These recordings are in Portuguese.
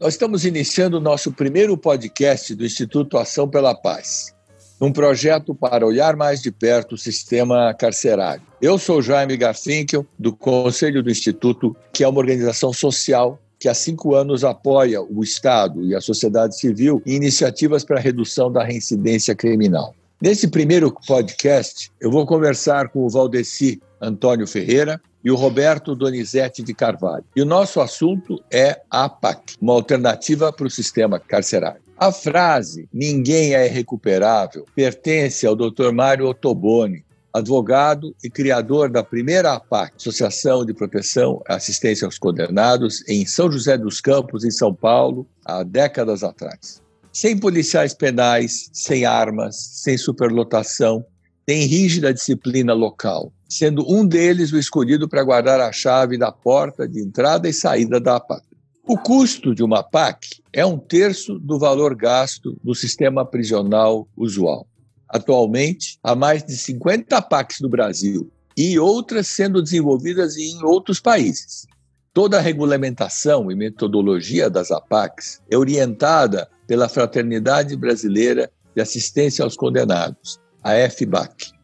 Nós estamos iniciando o nosso primeiro podcast do Instituto Ação pela Paz, um projeto para olhar mais de perto o sistema carcerário. Eu sou Jaime Garfinkel, do Conselho do Instituto, que é uma organização social que há cinco anos apoia o Estado e a sociedade civil em iniciativas para a redução da reincidência criminal. Nesse primeiro podcast, eu vou conversar com o Valdeci Antônio Ferreira, e o Roberto Donizete de Carvalho. E o nosso assunto é a APAC, uma alternativa para o sistema carcerário. A frase ninguém é recuperável pertence ao Dr. Mário Ottoboni, advogado e criador da primeira APAC, Associação de Proteção e Assistência aos Condenados, em São José dos Campos, em São Paulo, há décadas atrás. Sem policiais penais, sem armas, sem superlotação, tem rígida disciplina local, sendo um deles o escolhido para guardar a chave da porta de entrada e saída da APAC. O custo de uma PAC é um terço do valor gasto do sistema prisional usual. Atualmente, há mais de 50 PACs no Brasil e outras sendo desenvolvidas em outros países. Toda a regulamentação e metodologia das APACs é orientada pela Fraternidade Brasileira de Assistência aos Condenados, a FBAC.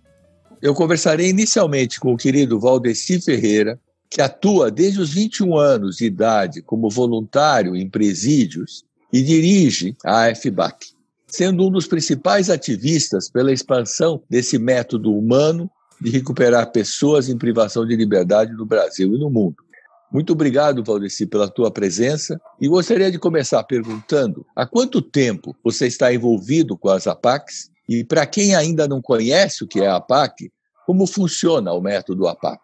Eu conversarei inicialmente com o querido Valdeci Ferreira, que atua desde os 21 anos de idade como voluntário em presídios e dirige a FBAC, sendo um dos principais ativistas pela expansão desse método humano de recuperar pessoas em privação de liberdade no Brasil e no mundo. Muito obrigado, Valdeci, pela tua presença. E gostaria de começar perguntando: há quanto tempo você está envolvido com as APACs e para quem ainda não conhece o que é a APAC, como funciona o método APAC?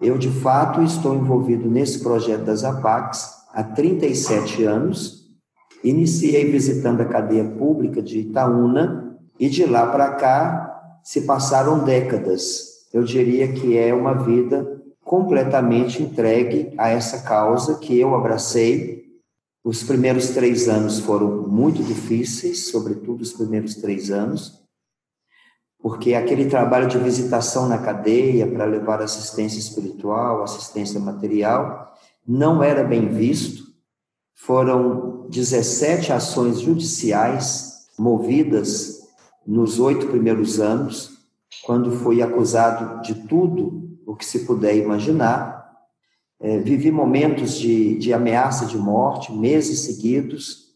Eu, de fato, estou envolvido nesse projeto das APACs há 37 anos. Iniciei visitando a cadeia pública de Itaúna e de lá para cá se passaram décadas. Eu diria que é uma vida completamente entregue a essa causa que eu abracei os primeiros três anos foram muito difíceis, sobretudo os primeiros três anos, porque aquele trabalho de visitação na cadeia para levar assistência espiritual, assistência material, não era bem visto. Foram 17 ações judiciais movidas nos oito primeiros anos, quando fui acusado de tudo o que se puder imaginar, é, vivi momentos de, de ameaça de morte, meses seguidos,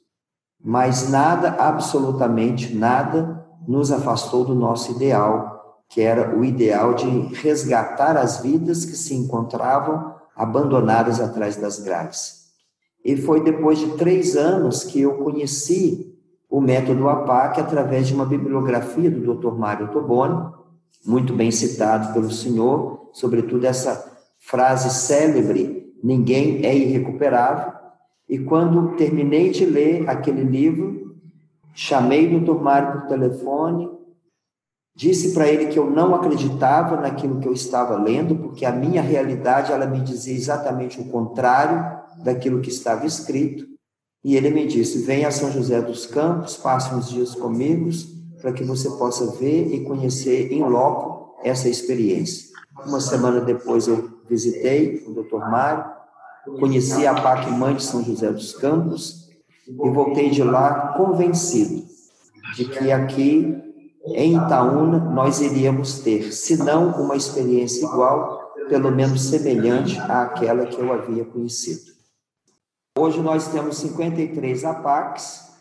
mas nada, absolutamente nada, nos afastou do nosso ideal, que era o ideal de resgatar as vidas que se encontravam abandonadas atrás das grades. E foi depois de três anos que eu conheci o método APAC através de uma bibliografia do Dr. Mário Toboni, muito bem citado pelo senhor, sobretudo essa frase célebre: ninguém é irrecuperável. E quando terminei de ler aquele livro, chamei o Dr. Mário por telefone, disse para ele que eu não acreditava naquilo que eu estava lendo, porque a minha realidade ela me dizia exatamente o contrário daquilo que estava escrito. E ele me disse: Venha a São José dos Campos, passe uns dias comigo, para que você possa ver e conhecer em loco essa experiência. Uma semana depois eu visitei o Dr. Mário, conheci a PAC Mãe de São José dos Campos e voltei de lá convencido de que aqui em Itaúna nós iríamos ter, se não uma experiência igual, pelo menos semelhante àquela que eu havia conhecido. Hoje nós temos 53 APACs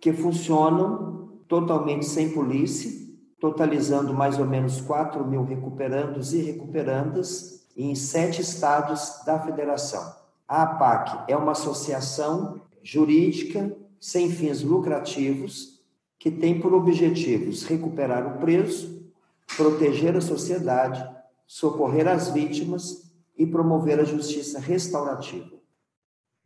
que funcionam totalmente sem polícia, totalizando mais ou menos 4 mil recuperandos e recuperandas, em sete estados da federação. A APAC é uma associação jurídica sem fins lucrativos que tem por objetivos recuperar o preso, proteger a sociedade, socorrer as vítimas e promover a justiça restaurativa.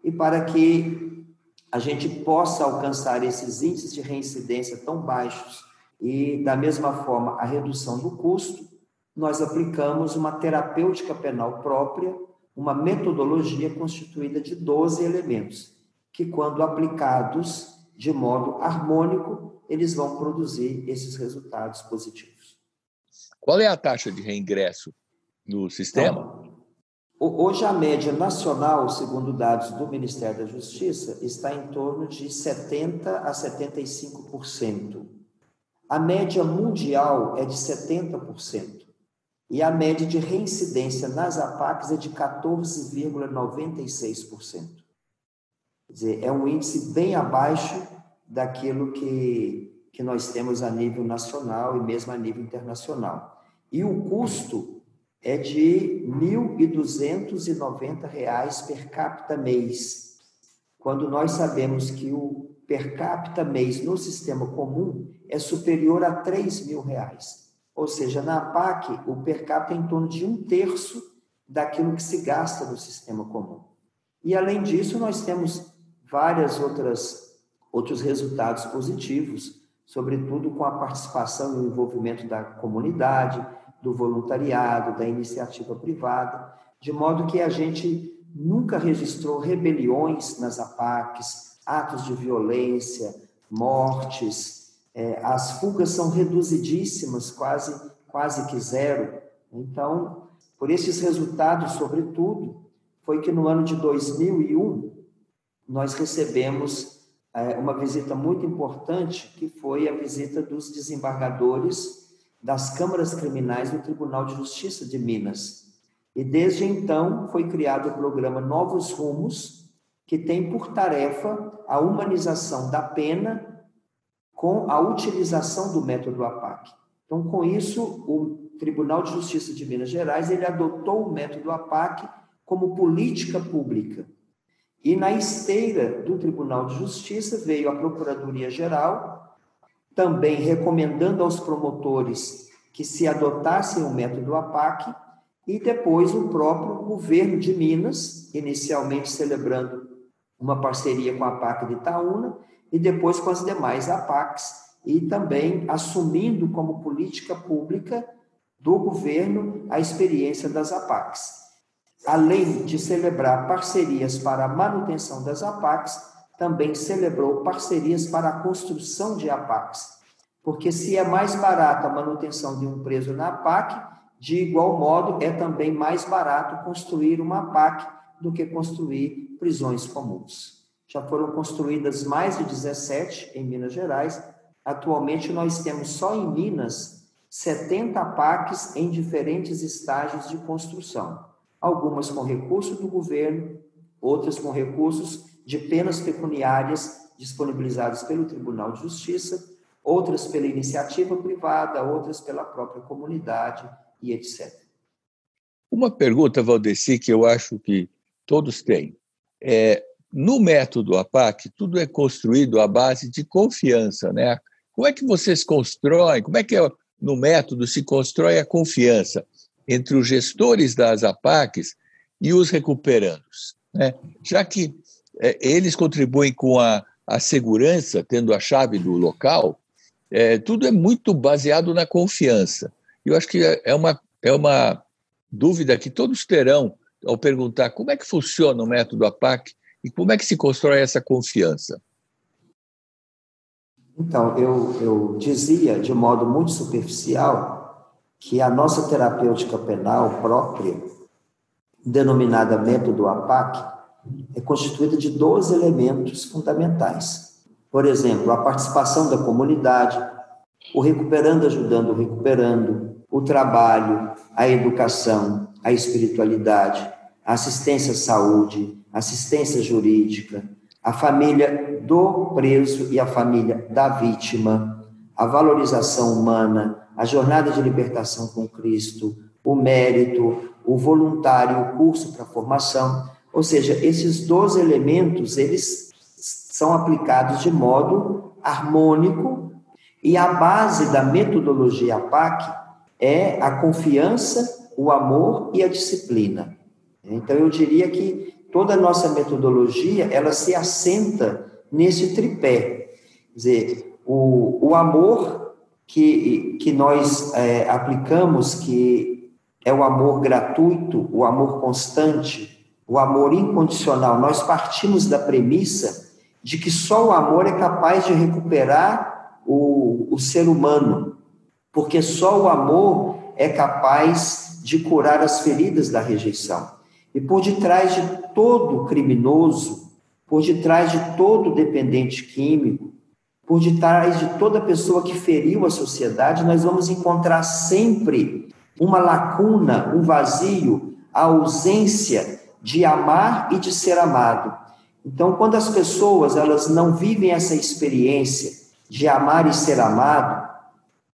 E para que a gente possa alcançar esses índices de reincidência tão baixos e, da mesma forma, a redução do custo, nós aplicamos uma terapêutica penal própria, uma metodologia constituída de 12 elementos, que, quando aplicados de modo harmônico, eles vão produzir esses resultados positivos. Qual é a taxa de reingresso no sistema? Então, Hoje a média nacional, segundo dados do Ministério da Justiça, está em torno de 70 a 75%. A média mundial é de 70%. E a média de reincidência nas APACs é de 14,96%. Quer dizer, é um índice bem abaixo daquilo que, que nós temos a nível nacional e mesmo a nível internacional. E o custo é de R$ 1.290 per capita mês, quando nós sabemos que o per capita mês no sistema comum é superior a 3 mil reais. Ou seja, na APAC, o per capita é em torno de um terço daquilo que se gasta no sistema comum. E, além disso, nós temos várias outras outros resultados positivos, sobretudo com a participação e o envolvimento da comunidade, do voluntariado, da iniciativa privada, de modo que a gente nunca registrou rebeliões nas APACs, atos de violência, mortes, é, as fugas são reduzidíssimas, quase, quase que zero. Então, por esses resultados, sobretudo, foi que no ano de 2001 nós recebemos é, uma visita muito importante, que foi a visita dos desembargadores das câmaras criminais do Tribunal de Justiça de Minas. E desde então foi criado o programa Novos Rumos, que tem por tarefa a humanização da pena com a utilização do método APAC. Então, com isso, o Tribunal de Justiça de Minas Gerais ele adotou o método APAC como política pública e na esteira do Tribunal de Justiça veio a Procuradoria-Geral, também recomendando aos promotores que se adotassem o método APAC, e depois o próprio governo de Minas, inicialmente celebrando uma parceria com a APAC de Itaúna, e depois com as demais APACs, e também assumindo como política pública do governo a experiência das APACs além de celebrar parcerias para a manutenção das APACs, também celebrou parcerias para a construção de APACs. Porque se é mais barato a manutenção de um preso na APAC, de igual modo é também mais barato construir uma APAC do que construir prisões comuns. Já foram construídas mais de 17 em Minas Gerais. Atualmente nós temos só em Minas 70 APACs em diferentes estágios de construção algumas com recurso do governo, outras com recursos de penas pecuniárias disponibilizados pelo Tribunal de Justiça, outras pela iniciativa privada, outras pela própria comunidade e etc. Uma pergunta, Valdeci, que eu acho que todos têm. É, no método APAC, tudo é construído à base de confiança, né? Como é que vocês constroem? Como é que é, no método se constrói a confiança? entre os gestores das APACs e os recuperandos. Né? Já que é, eles contribuem com a, a segurança, tendo a chave do local, é, tudo é muito baseado na confiança. Eu acho que é, é uma, é uma dúvida que todos terão ao perguntar como é que funciona o método APAC e como é que se constrói essa confiança. Então, eu, eu dizia de modo muito superficial que a nossa terapêutica penal própria, denominada método APAC, é constituída de dois elementos fundamentais. Por exemplo, a participação da comunidade, o recuperando ajudando o recuperando, o trabalho, a educação, a espiritualidade, a assistência à saúde, assistência jurídica, a família do preso e a família da vítima, a valorização humana, a jornada de libertação com Cristo, o mérito, o voluntário, o curso para formação. Ou seja, esses dois elementos, eles são aplicados de modo harmônico e a base da metodologia PAC é a confiança, o amor e a disciplina. Então, eu diria que toda a nossa metodologia, ela se assenta nesse tripé. Quer dizer, o, o amor que, que nós é, aplicamos, que é o amor gratuito, o amor constante, o amor incondicional. Nós partimos da premissa de que só o amor é capaz de recuperar o, o ser humano, porque só o amor é capaz de curar as feridas da rejeição. E por detrás de todo criminoso, por detrás de todo dependente químico, por detrás de toda pessoa que feriu a sociedade, nós vamos encontrar sempre uma lacuna, um vazio, a ausência de amar e de ser amado. Então, quando as pessoas elas não vivem essa experiência de amar e ser amado,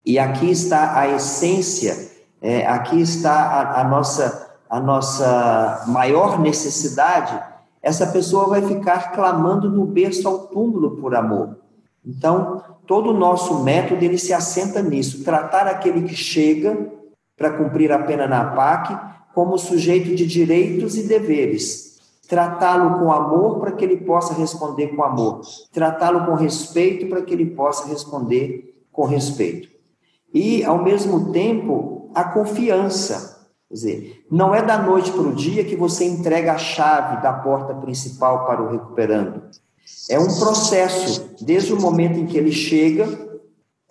e aqui está a essência, é, aqui está a, a, nossa, a nossa maior necessidade, essa pessoa vai ficar clamando no berço ao túmulo por amor. Então, todo o nosso método ele se assenta nisso, tratar aquele que chega para cumprir a pena na PAC como sujeito de direitos e deveres, tratá-lo com amor para que ele possa responder com amor, tratá-lo com respeito para que ele possa responder com respeito. E, ao mesmo tempo, a confiança. Quer dizer, não é da noite para o dia que você entrega a chave da porta principal para o recuperando. É um processo, desde o momento em que ele chega,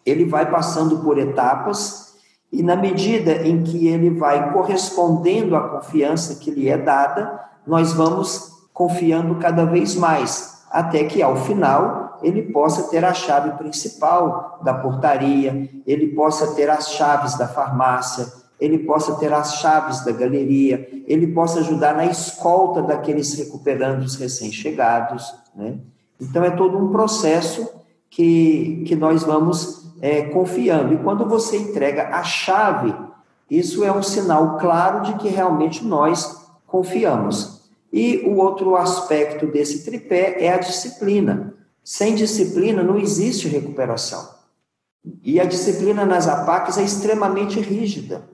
ele vai passando por etapas, e na medida em que ele vai correspondendo à confiança que lhe é dada, nós vamos confiando cada vez mais, até que ao final ele possa ter a chave principal da portaria, ele possa ter as chaves da farmácia, ele possa ter as chaves da galeria, ele possa ajudar na escolta daqueles recuperandos recém-chegados, né? Então, é todo um processo que, que nós vamos é, confiando. E quando você entrega a chave, isso é um sinal claro de que realmente nós confiamos. E o outro aspecto desse tripé é a disciplina. Sem disciplina não existe recuperação. E a disciplina nas APACs é extremamente rígida.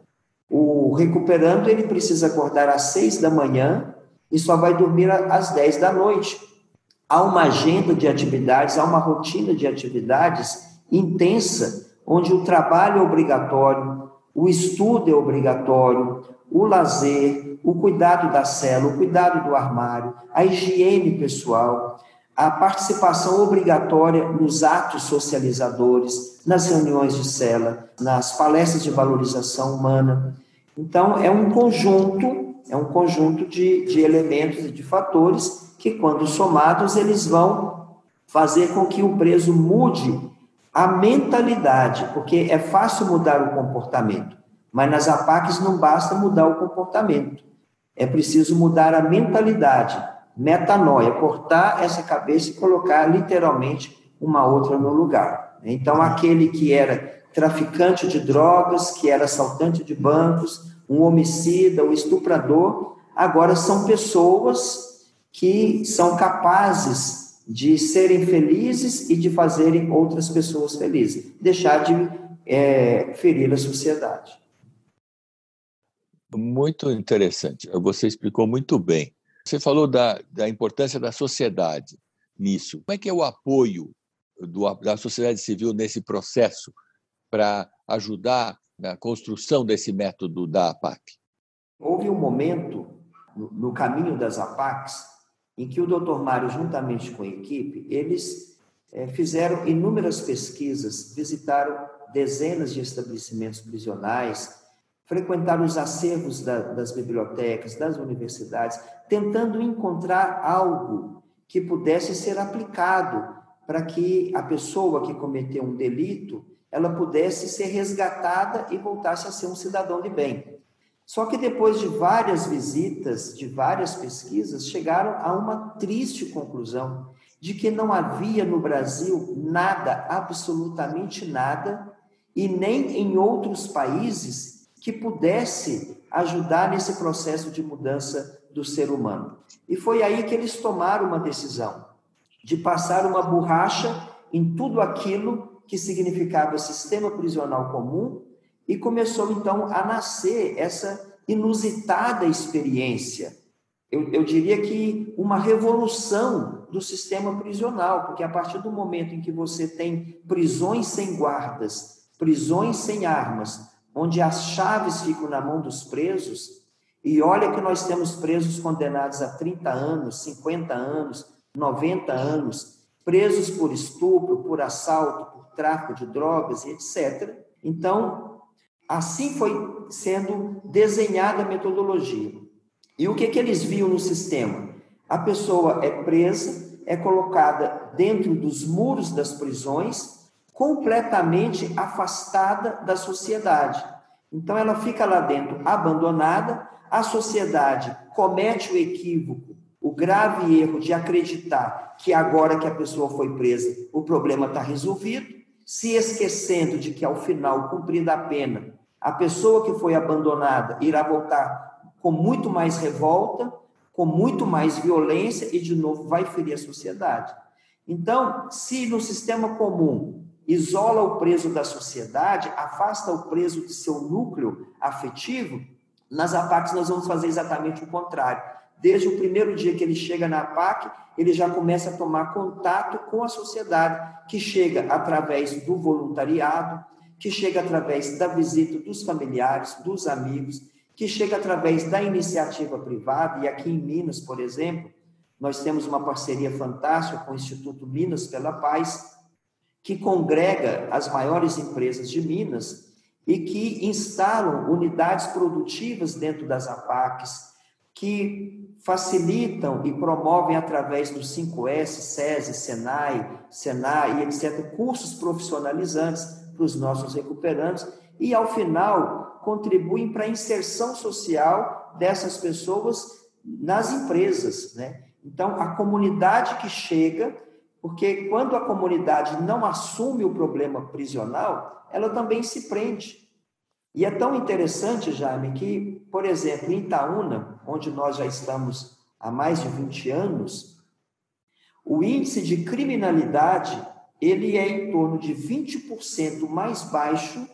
O recuperando, ele precisa acordar às seis da manhã e só vai dormir às dez da noite. Há uma agenda de atividades, há uma rotina de atividades intensa, onde o trabalho é obrigatório, o estudo é obrigatório, o lazer, o cuidado da cela, o cuidado do armário, a higiene pessoal, a participação obrigatória nos atos socializadores, nas reuniões de cela, nas palestras de valorização humana. Então, é um conjunto, é um conjunto de, de elementos e de fatores que, quando somados, eles vão fazer com que o preso mude a mentalidade, porque é fácil mudar o comportamento, mas nas APACs não basta mudar o comportamento, é preciso mudar a mentalidade, metanoia, cortar essa cabeça e colocar literalmente uma outra no lugar. Então, aquele que era traficante de drogas, que era assaltante de bancos, um homicida, um estuprador, agora são pessoas que são capazes de serem felizes e de fazerem outras pessoas felizes, deixar de é, ferir a sociedade. Muito interessante. Você explicou muito bem. Você falou da, da importância da sociedade nisso. Como é que é o apoio do, da sociedade civil nesse processo para ajudar na construção desse método da APAC? Houve um momento no, caminho das APACs em que o Dr. Mário, juntamente com a equipe, eles é, fizeram inúmeras pesquisas, visitaram dezenas de estabelecimentos prisionais, frequentaram os acervos da, das bibliotecas, das universidades, tentando encontrar algo que pudesse ser aplicado para que a pessoa que cometeu um delito ela pudesse ser resgatada e voltasse a ser um cidadão de bem. Só que depois de várias visitas, de várias pesquisas, chegaram a uma triste conclusão de que não havia no Brasil nada, absolutamente nada, e nem em outros países que pudesse ajudar nesse processo de mudança do ser humano. E foi aí que eles tomaram uma decisão de passar uma borracha em tudo aquilo que significava sistema prisional comum e começou então a nascer essa inusitada experiência. Eu, eu, diria que uma revolução do sistema prisional, porque a partir do momento em que você tem prisões sem guardas, prisões sem armas, onde as chaves ficam na mão dos presos, e olha que nós temos presos condenados a 30 anos, 50 anos, 90 anos, presos por estupro, por assalto, por tráfico de drogas etc. Então, Assim foi sendo desenhada a metodologia. E o que, que eles viam no sistema? A pessoa é presa, é colocada dentro dos muros das prisões, completamente afastada da sociedade. Então, ela fica lá dentro abandonada, a sociedade comete o equívoco, o grave erro de acreditar que agora que a pessoa foi presa, o problema está resolvido, se esquecendo de que ao final, cumprida a pena, a pessoa que foi abandonada irá voltar com muito mais revolta, com muito mais violência e, de novo, vai ferir a sociedade. Então, se no sistema comum isola o preso da sociedade, afasta o preso de seu núcleo afetivo, nas APACs nós vamos fazer exatamente o contrário. Desde o primeiro dia que ele chega na APAC, ele já começa a tomar contato com a sociedade, que chega através do voluntariado, que chega através da visita dos familiares, dos amigos, que chega através da iniciativa privada, e aqui em Minas, por exemplo, nós temos uma parceria fantástica com o Instituto Minas pela Paz, que congrega as maiores empresas de Minas e que instalam unidades produtivas dentro das APACs, que facilitam e promovem através do 5S, SESI, SENAI, SENAI etc., cursos profissionalizantes para os nossos recuperantes e, ao final, contribuem para a inserção social dessas pessoas nas empresas. Né? Então, a comunidade que chega, porque quando a comunidade não assume o problema prisional, ela também se prende. E é tão interessante, Jaime, que, por exemplo, em Itaúna, onde nós já estamos há mais de 20 anos, o índice de criminalidade ele é em torno de 20% mais baixo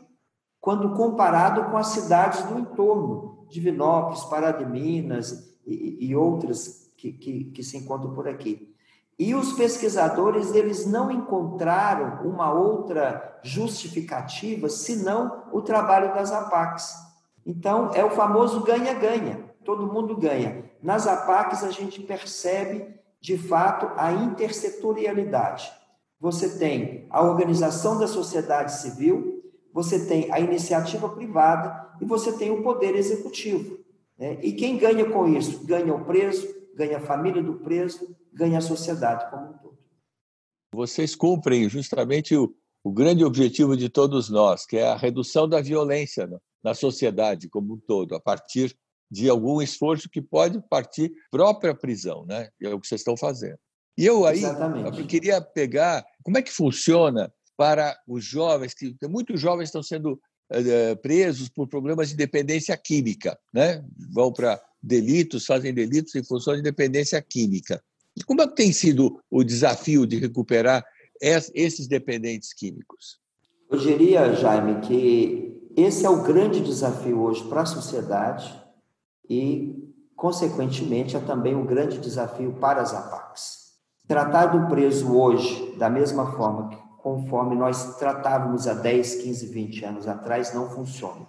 quando comparado com as cidades do entorno, Divinópolis, Pará de Minas e, e outras que, que, que se encontram por aqui. E os pesquisadores, eles não encontraram uma outra justificativa senão o trabalho das APACs. Então, é o famoso ganha-ganha, todo mundo ganha. Nas APACs, a gente percebe, de fato, a intersetorialidade. Você tem a organização da sociedade civil, você tem a iniciativa privada e você tem o poder executivo. Né? E quem ganha com isso? Ganha o preso, ganha a família do preso, ganha a sociedade como um todo. Vocês cumprem justamente o, o grande objetivo de todos nós, que é a redução da violência na, na sociedade como um todo, a partir de algum esforço que pode partir própria prisão, né? É o que vocês estão fazendo. E eu aí eu queria pegar como é que funciona para os jovens, que muitos jovens estão sendo é, presos por problemas de dependência química, né? vão para delitos, fazem delitos em função de dependência química. Como é que tem sido o desafio de recuperar esses dependentes químicos? Eu diria, Jaime, que esse é o grande desafio hoje para a sociedade e, consequentemente, é também um grande desafio para as APACs. Tratar do preso hoje da mesma forma que conforme nós tratávamos há 10, 15, 20 anos atrás, não funciona.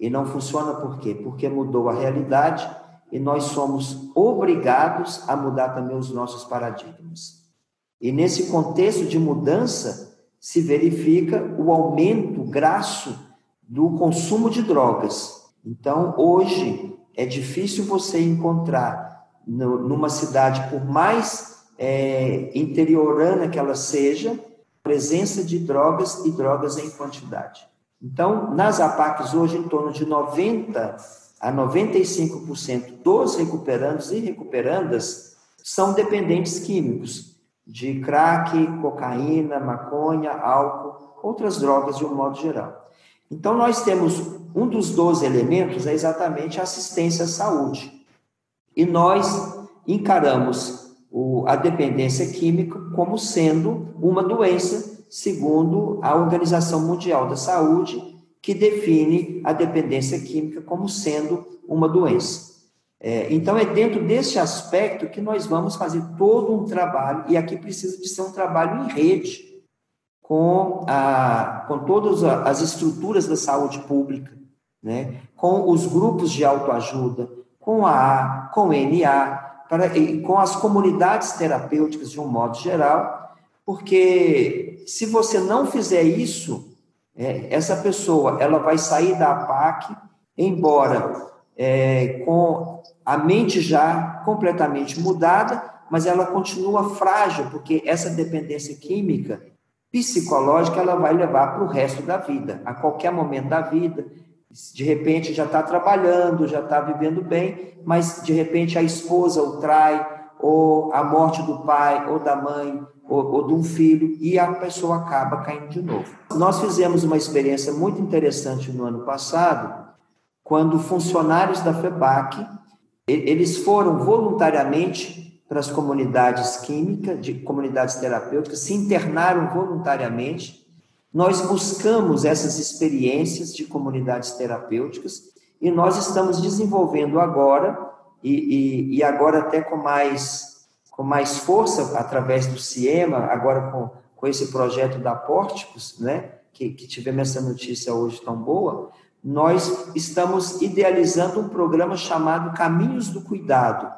E não funciona por quê? Porque mudou a realidade e nós somos obrigados a mudar também os nossos paradigmas. E nesse contexto de mudança se verifica o aumento graço do consumo de drogas. Então, hoje é difícil você encontrar numa cidade, por mais é, interiorana que ela seja, presença de drogas e drogas em quantidade. Então, nas APACs hoje, em torno de 90 a 95% dos recuperandos e recuperandas são dependentes químicos, de crack, cocaína, maconha, álcool, outras drogas de um modo geral. Então, nós temos um dos 12 elementos é exatamente a assistência à saúde. E nós encaramos o, a dependência química como sendo uma doença, segundo a Organização Mundial da Saúde, que define a dependência química como sendo uma doença. É, então, é dentro desse aspecto que nós vamos fazer todo um trabalho, e aqui precisa de ser um trabalho em rede, com, a, com todas as estruturas da saúde pública, né? com os grupos de autoajuda, com a A, com o NA, para, com as comunidades terapêuticas de um modo geral, porque se você não fizer isso, é, essa pessoa ela vai sair da APAC, embora é, com a mente já completamente mudada, mas ela continua frágil, porque essa dependência química, psicológica, ela vai levar para o resto da vida. A qualquer momento da vida, de repente já está trabalhando, já está vivendo bem, mas de repente a esposa o trai, ou a morte do pai ou da mãe, ou, ou de um filho, e a pessoa acaba caindo de novo. Nós fizemos uma experiência muito interessante no ano passado, quando funcionários da FEBAC, eles foram voluntariamente para as comunidades químicas, de comunidades terapêuticas, se internaram voluntariamente. Nós buscamos essas experiências de comunidades terapêuticas e nós estamos desenvolvendo agora, e, e, e agora até com mais com mais força através do CIEMA, agora com, com esse projeto da Pórticos, né, que, que tivemos essa notícia hoje tão boa, nós estamos idealizando um programa chamado Caminhos do Cuidado,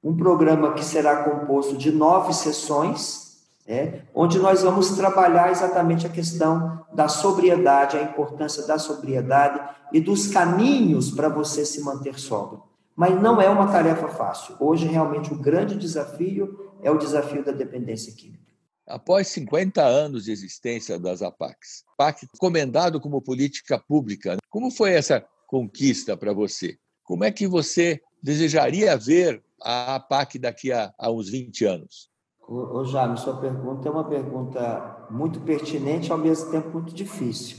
um programa que será composto de nove sessões, é, onde nós vamos trabalhar exatamente a questão da sobriedade, a importância da sobriedade e dos caminhos para você se manter sóbrio. Mas não é uma tarefa fácil. Hoje, realmente, o grande desafio é o desafio da dependência química. Após 50 anos de existência das APACs, PAC comendado como política pública, como foi essa conquista para você? Como é que você desejaria ver a APAC daqui a, a uns 20 anos? Ô, ô Jaime, sua pergunta é uma pergunta muito pertinente ao mesmo tempo muito difícil.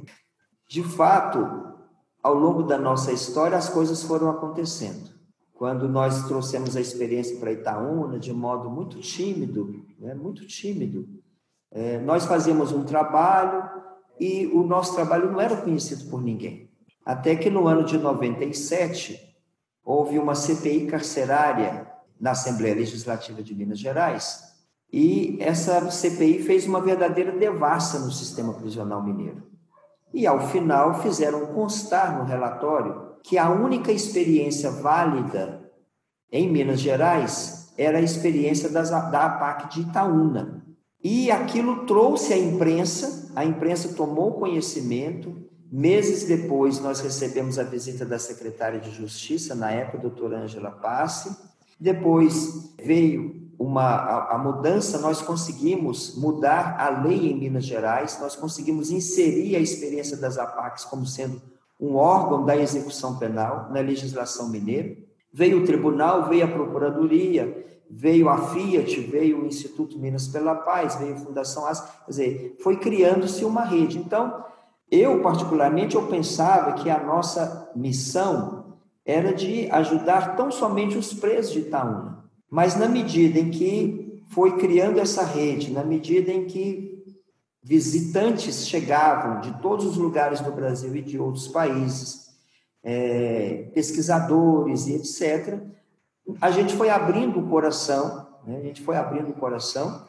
De fato, ao longo da nossa história, as coisas foram acontecendo. Quando nós trouxemos a experiência para Itaúna de modo muito tímido, né, muito tímido, é, nós fazíamos um trabalho e o nosso trabalho não era conhecido por ninguém. Até que no ano de 97, houve uma CPI carcerária na Assembleia Legislativa de Minas Gerais, e essa CPI fez uma verdadeira devassa no sistema prisional mineiro e, ao final, fizeram constar no relatório que a única experiência válida em Minas Gerais era a experiência das, da APAC de Itaúna. E aquilo trouxe à imprensa, a imprensa tomou conhecimento. Meses depois, nós recebemos a visita da secretária de Justiça, na época, doutora Ângela Passe. Depois veio uma, a, a, mudança, nós conseguimos mudar a lei em Minas Gerais, nós conseguimos inserir a experiência das APACs como sendo um órgão da execução penal na legislação mineira. Veio o tribunal, veio a procuradoria, veio a Fiat, veio o Instituto Minas pela Paz, veio a Fundação AS, quer dizer, foi criando-se uma rede. Então, eu particularmente eu pensava que a nossa missão era de ajudar tão somente os presos de Itaúna, mas na medida em que foi criando essa rede, na medida em que visitantes chegavam de todos os lugares do Brasil e de outros países, é, pesquisadores e etc., a gente foi abrindo o coração, né? a gente foi abrindo o coração,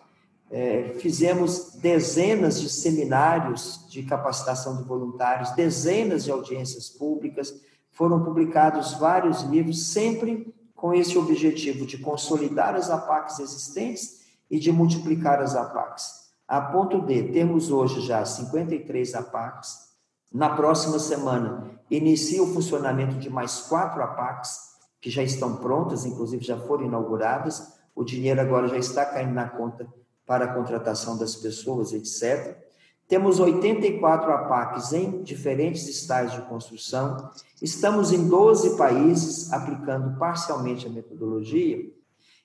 é, fizemos dezenas de seminários de capacitação de voluntários, dezenas de audiências públicas, foram publicados vários livros, sempre com esse objetivo de consolidar as APACs existentes e de multiplicar as APACs. A ponto de termos hoje já 53 APACs. Na próxima semana, inicia o funcionamento de mais quatro APACs, que já estão prontas, inclusive já foram inauguradas. O dinheiro agora já está caindo na conta para a contratação das pessoas, etc. Temos 84 APACs em diferentes estágios de construção. Estamos em 12 países aplicando parcialmente a metodologia.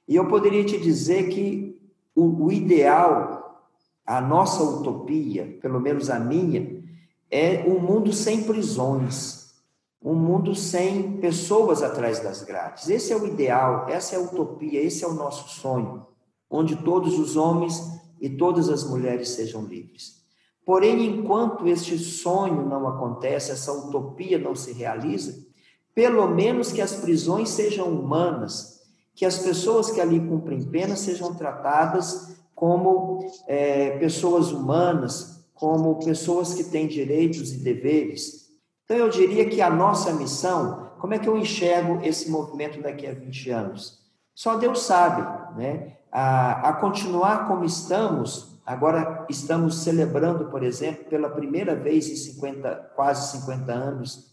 E eu poderia te dizer que o, o ideal, a nossa utopia, pelo menos a minha, é um mundo sem prisões, um mundo sem pessoas atrás das grades. Esse é o ideal, essa é a utopia, esse é o nosso sonho, onde todos os homens e todas as mulheres sejam livres. Porém, enquanto este sonho não acontece, essa utopia não se realiza, pelo menos que as prisões sejam humanas, que as pessoas que ali cumprem pena sejam tratadas como é, pessoas humanas, como pessoas que têm direitos e deveres. Então, eu diria que a nossa missão, como é que eu enxergo esse movimento daqui a 20 anos? Só Deus sabe, né? A, a continuar como estamos, Agora estamos celebrando, por exemplo, pela primeira vez em 50, quase 50 anos,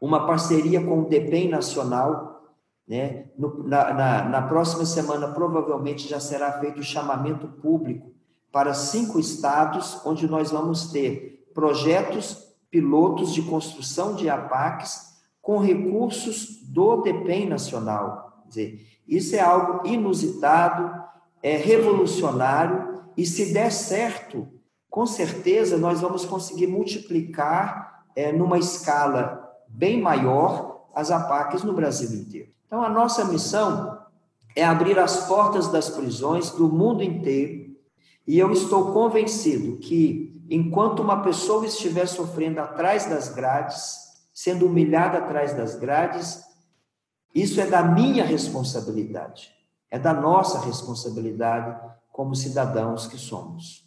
uma parceria com o DEPEN Nacional. Né? No, na, na, na próxima semana, provavelmente, já será feito o chamamento público para cinco estados, onde nós vamos ter projetos pilotos de construção de APACs com recursos do DEPEN Nacional. Quer dizer, isso é algo inusitado, é revolucionário, e se der certo, com certeza nós vamos conseguir multiplicar é, numa escala bem maior as APACs no Brasil inteiro. Então, a nossa missão é abrir as portas das prisões do mundo inteiro, e eu estou convencido que, enquanto uma pessoa estiver sofrendo atrás das grades, sendo humilhada atrás das grades, isso é da minha responsabilidade, é da nossa responsabilidade como cidadãos que somos.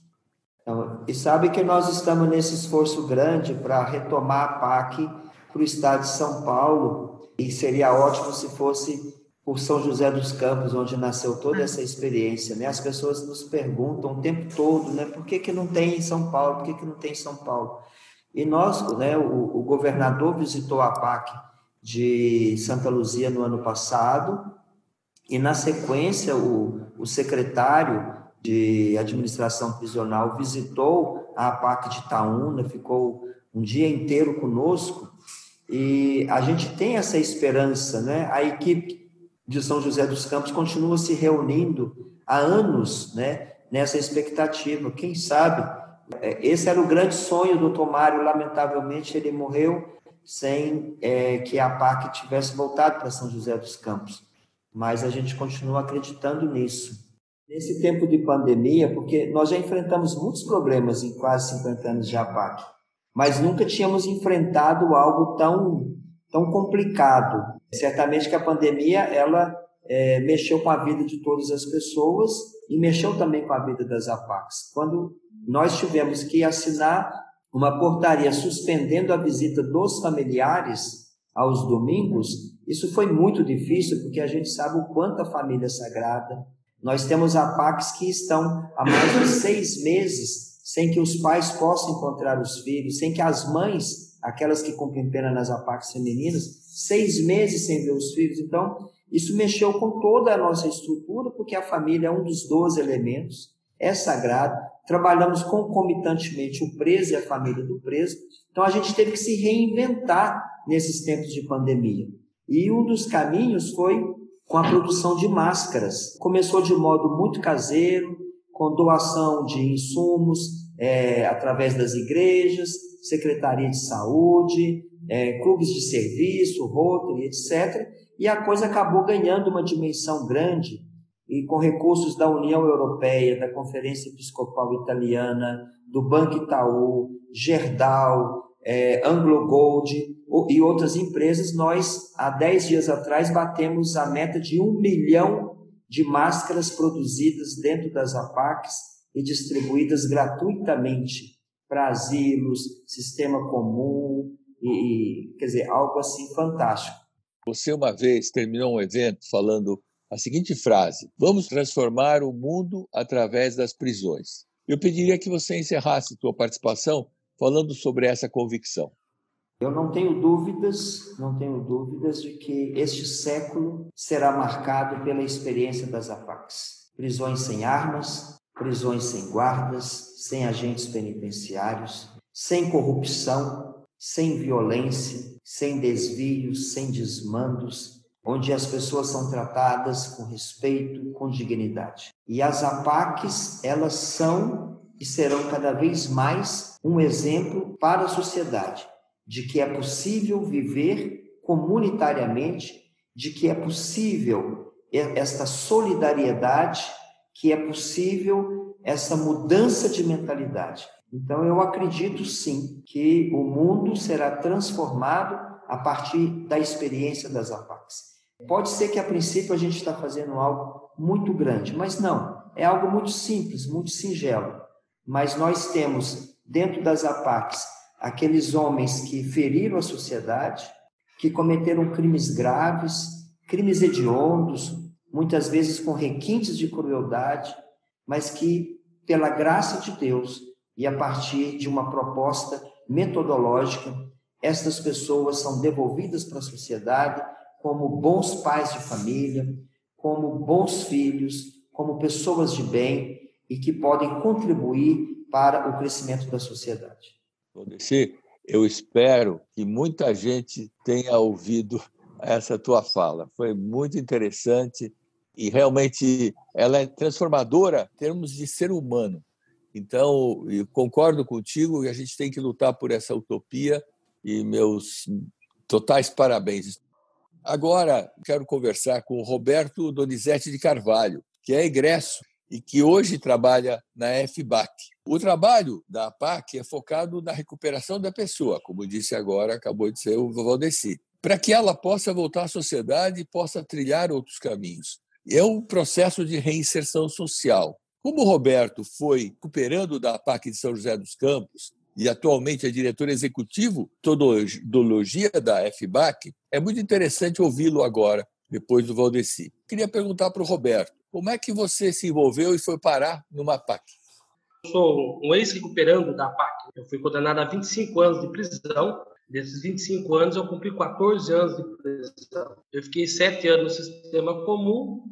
Então, e sabe que nós estamos nesse esforço grande para retomar a PAC para o estado de São Paulo, e seria ótimo se fosse por São José dos Campos, onde nasceu toda essa experiência. Né? As pessoas nos perguntam o tempo todo, né? por que, que não tem em São Paulo, por que, que não tem em São Paulo? E nós, né, o, o governador visitou a PAC de Santa Luzia no ano passado, e na sequência o, o secretário de administração prisional visitou a PAC de Itaúna, ficou um dia inteiro conosco, e a gente tem essa esperança, né? A equipe de São José dos Campos continua se reunindo há anos, né? Nessa expectativa, quem sabe? É, esse era o grande sonho do Tomário, lamentavelmente ele morreu sem é, que a PAC tivesse voltado para São José dos Campos. Mas a gente continua acreditando nisso. Nesse tempo de pandemia, porque nós já enfrentamos muitos problemas em quase 50 anos de APAC, mas nunca tínhamos enfrentado algo tão, tão complicado. Certamente que a pandemia ela é, mexeu com a vida de todas as pessoas e mexeu também com a vida das APACs. Quando nós tivemos que assinar uma portaria suspendendo a visita dos familiares aos domingos, isso foi muito difícil, porque a gente sabe o quanto a família é sagrada. Nós temos APACs que estão há mais de seis meses sem que os pais possam encontrar os filhos, sem que as mães, aquelas que cumprem pena nas APACs femininas, seis meses sem ver os filhos. Então, isso mexeu com toda a nossa estrutura, porque a família é um dos 12 elementos, é sagrado. Trabalhamos concomitantemente o preso e a família do preso. Então, a gente teve que se reinventar nesses tempos de pandemia. E um dos caminhos foi com a produção de máscaras. Começou de modo muito caseiro, com doação de insumos é, através das igrejas, secretaria de saúde, é, clubes de serviço, Rotary, etc. E a coisa acabou ganhando uma dimensão grande e com recursos da União Europeia, da Conferência Episcopal Italiana, do Banco Itaú, Gerdau, é, Anglo Gold e outras empresas, nós, há 10 dias atrás, batemos a meta de um milhão de máscaras produzidas dentro das APACs e distribuídas gratuitamente para asilos, sistema comum, e, quer dizer, algo assim fantástico. Você uma vez terminou um evento falando a seguinte frase: Vamos transformar o mundo através das prisões. Eu pediria que você encerrasse sua participação falando sobre essa convicção. Eu não tenho dúvidas, não tenho dúvidas de que este século será marcado pela experiência das APACs. Prisões sem armas, prisões sem guardas, sem agentes penitenciários, sem corrupção, sem violência, sem desvios, sem desmandos, onde as pessoas são tratadas com respeito, com dignidade. E as APACs, elas são e serão cada vez mais um exemplo para a sociedade de que é possível viver comunitariamente, de que é possível esta solidariedade, que é possível essa mudança de mentalidade. Então, eu acredito sim que o mundo será transformado a partir da experiência das APACs. Pode ser que a princípio a gente está fazendo algo muito grande, mas não, é algo muito simples, muito singelo. Mas nós temos dentro das APACs aqueles homens que feriram a sociedade, que cometeram crimes graves, crimes hediondos, muitas vezes com requintes de crueldade, mas que, pela graça de Deus e a partir de uma proposta metodológica, estas pessoas são devolvidas para a sociedade como bons pais de família, como bons filhos, como pessoas de bem e que podem contribuir para o crescimento da sociedade. Odessi, eu espero que muita gente tenha ouvido essa tua fala. Foi muito interessante e realmente ela é transformadora em termos de ser humano. Então, concordo contigo e a gente tem que lutar por essa utopia e meus totais parabéns. Agora, quero conversar com Roberto Donizete de Carvalho, que é egresso e que hoje trabalha na FBAC. O trabalho da APAC é focado na recuperação da pessoa, como disse agora, acabou de ser o Valdeci, para que ela possa voltar à sociedade e possa trilhar outros caminhos. É um processo de reinserção social. Como o Roberto foi recuperando da APAC de São José dos Campos e atualmente é diretor executivo Todologia da FBAC, é muito interessante ouvi-lo agora, depois do Valdeci. Queria perguntar para o Roberto, como é que você se envolveu e foi parar numa PAC? Eu sou um ex-recuperando da PAC. Eu fui condenado a 25 anos de prisão. Desses 25 anos, eu cumpri 14 anos de prisão. Eu fiquei 7 anos no sistema comum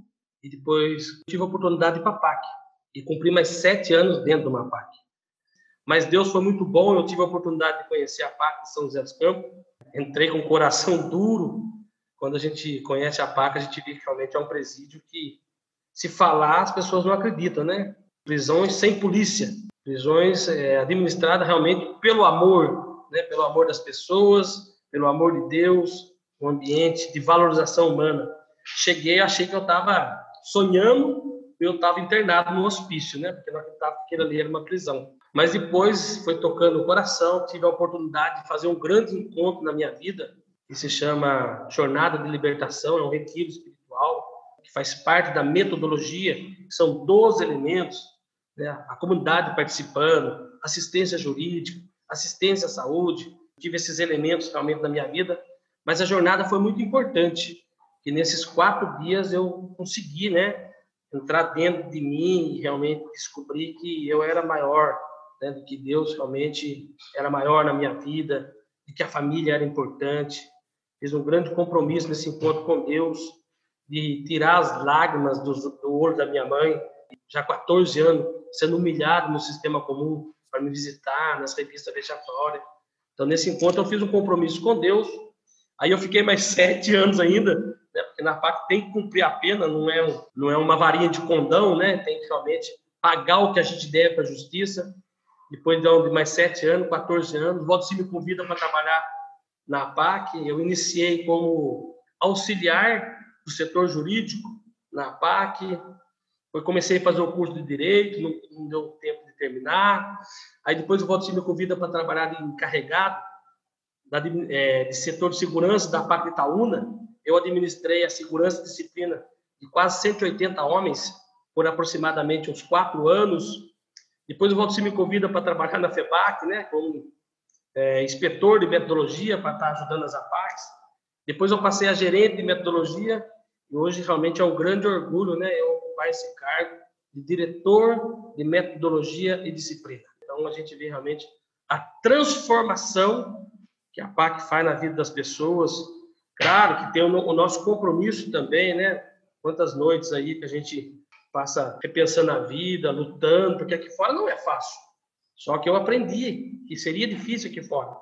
e depois tive a oportunidade de ir para a PAC. E cumpri mais 7 anos dentro de uma PAC. Mas Deus foi muito bom, eu tive a oportunidade de conhecer a PAC de São José dos Campos. Entrei com o coração duro. Quando a gente conhece a PAC, a gente vê que realmente é um presídio que se falar, as pessoas não acreditam, né? Prisões sem polícia, prisões é, administradas realmente pelo amor, né? Pelo amor das pessoas, pelo amor de Deus, um ambiente de valorização humana. Cheguei, achei que eu estava sonhando, eu estava internado no hospício, né? Porque não acreditava que aquilo ali era uma prisão. Mas depois foi tocando o coração, tive a oportunidade de fazer um grande encontro na minha vida, que se chama Jornada de Libertação, é um retiro que faz parte da metodologia, são 12 elementos, né? a comunidade participando, assistência jurídica, assistência à saúde, tive esses elementos realmente na minha vida, mas a jornada foi muito importante, que nesses quatro dias eu consegui, né, entrar dentro de mim e realmente descobrir que eu era maior, né, que Deus realmente era maior na minha vida, e que a família era importante. Fiz um grande compromisso nesse encontro com Deus, de tirar as lágrimas do, do olho da minha mãe, já 14 anos, sendo humilhado no sistema comum para me visitar nas revistas vexatórias. Então, nesse encontro, eu fiz um compromisso com Deus. Aí eu fiquei mais sete anos ainda, né? porque na PAC tem que cumprir a pena, não é, não é uma varinha de condão, né? tem que realmente pagar o que a gente deve para a justiça. Depois de mais sete anos, 14 anos, o se me convida para trabalhar na PAC. Eu iniciei como auxiliar do setor jurídico na PAC. Eu comecei a fazer o curso de direito, não, não deu tempo de terminar. Aí depois o Valdeci me convida para trabalhar de encarregado da, é, de setor de segurança da PAC de Itaúna. Eu administrei a segurança e disciplina de quase 180 homens por aproximadamente uns quatro anos. Depois o Valdeci me convida para trabalhar na FEBAC, né, como é, inspetor de metodologia para estar ajudando as APACs. Depois eu passei a gerente de metodologia e hoje realmente é um grande orgulho, né, eu ocupar esse cargo de diretor de metodologia e disciplina. Então a gente vê realmente a transformação que a PAC faz na vida das pessoas. Claro que tem o nosso compromisso também, né? Quantas noites aí que a gente passa repensando a vida, lutando, porque aqui fora não é fácil. Só que eu aprendi que seria difícil aqui fora.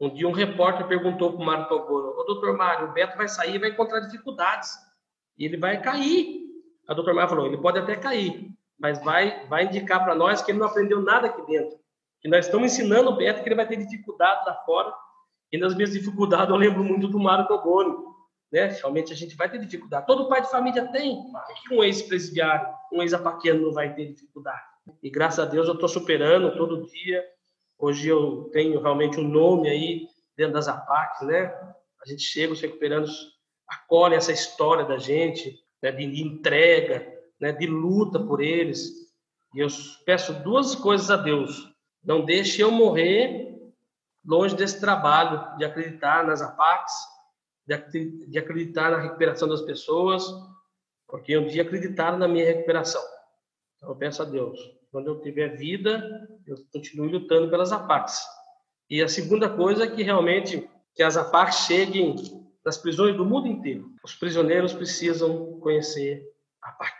Um dia um repórter perguntou para o Mário Togoro, ô doutor Mário, o Beto vai sair e vai encontrar dificuldades. E ele vai cair. A doutor Mário falou, ele pode até cair, mas vai, vai indicar para nós que ele não aprendeu nada aqui dentro. Que nós estamos ensinando o Beto que ele vai ter dificuldades lá fora. E nas minhas dificuldades eu lembro muito do Mário Togoro. Né? Realmente a gente vai ter dificuldade. Todo pai de família tem. Por que um ex-presidiário, um ex-apaquiano não vai ter dificuldade? E graças a Deus eu estou superando todo dia Hoje eu tenho realmente um nome aí dentro das APACs, né? A gente chega, os recuperados acolhem essa história da gente, né, de entrega, né, de luta por eles. E eu peço duas coisas a Deus. Não deixe eu morrer longe desse trabalho de acreditar nas APACs, de acreditar na recuperação das pessoas, porque um dia acreditaram na minha recuperação. Então eu peço a Deus, quando eu tiver vida, eu continuo lutando pelas APACs. E a segunda coisa é que realmente que as APAC cheguem nas prisões do mundo inteiro. Os prisioneiros precisam conhecer a PAC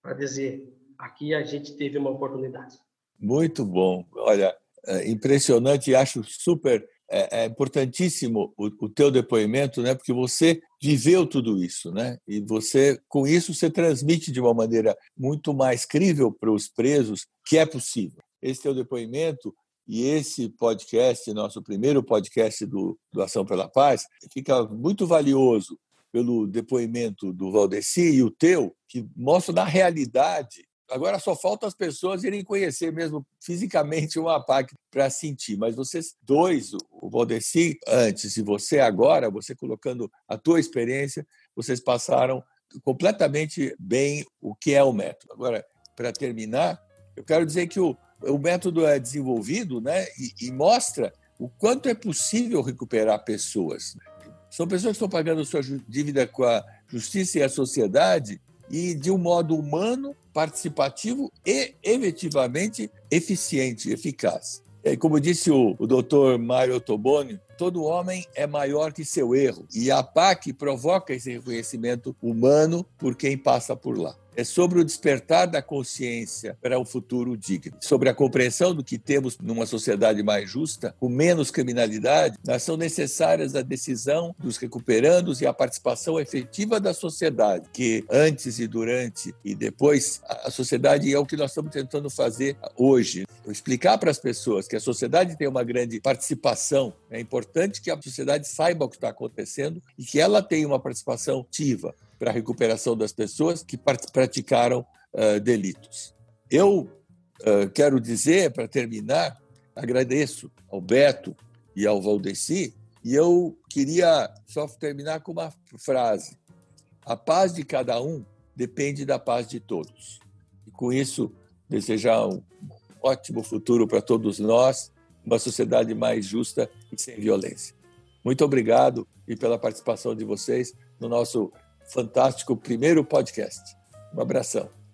para dizer aqui a gente teve uma oportunidade. Muito bom. Olha, é impressionante e acho super é, é importantíssimo o, o, teu depoimento, né? Porque você viveu tudo isso, né? E você, com isso, você transmite de uma maneira muito mais crível para os presos que é possível. Esse teu depoimento e esse podcast, nosso primeiro podcast do, do Ação pela Paz, fica muito valioso pelo depoimento do Valdeci e o teu, que mostra na realidade. Agora só falta as pessoas irem conhecer mesmo fisicamente uma APAC para sentir. Mas vocês dois, o Valdeci antes e você agora, você colocando a tua experiência, vocês passaram completamente bem o que é o método. Agora, para terminar, eu quero dizer que o, o método é desenvolvido né, e, e, mostra o quanto é possível recuperar pessoas. São pessoas que estão pagando sua dívida com a justiça e a sociedade e de um modo humano, participativo e efetivamente eficiente, eficaz. Como disse o, o doutor Mário Toboni, todo homem é maior que seu erro. E a PAC provoca esse reconhecimento humano por quem passa por lá é sobre o despertar da consciência para um futuro digno, sobre a compreensão do que temos numa sociedade mais justa, com menos criminalidade, são necessárias a decisão dos recuperandos e a participação efetiva da sociedade, que antes e durante e depois a sociedade é o que nós estamos tentando fazer hoje, explicar para as pessoas que a sociedade tem uma grande participação. É importante que a sociedade saiba o que está acontecendo e que ela tenha uma participação ativa para a recuperação das pessoas que praticaram uh, delitos. Eu uh, quero dizer, para terminar, agradeço ao Beto e ao Valdeci, e eu queria só terminar com uma frase: a paz de cada um depende da paz de todos. E com isso, desejar um ótimo futuro para todos nós, uma sociedade mais justa e sem violência. Muito obrigado e pela participação de vocês no nosso fantástico primeiro podcast. Um abração.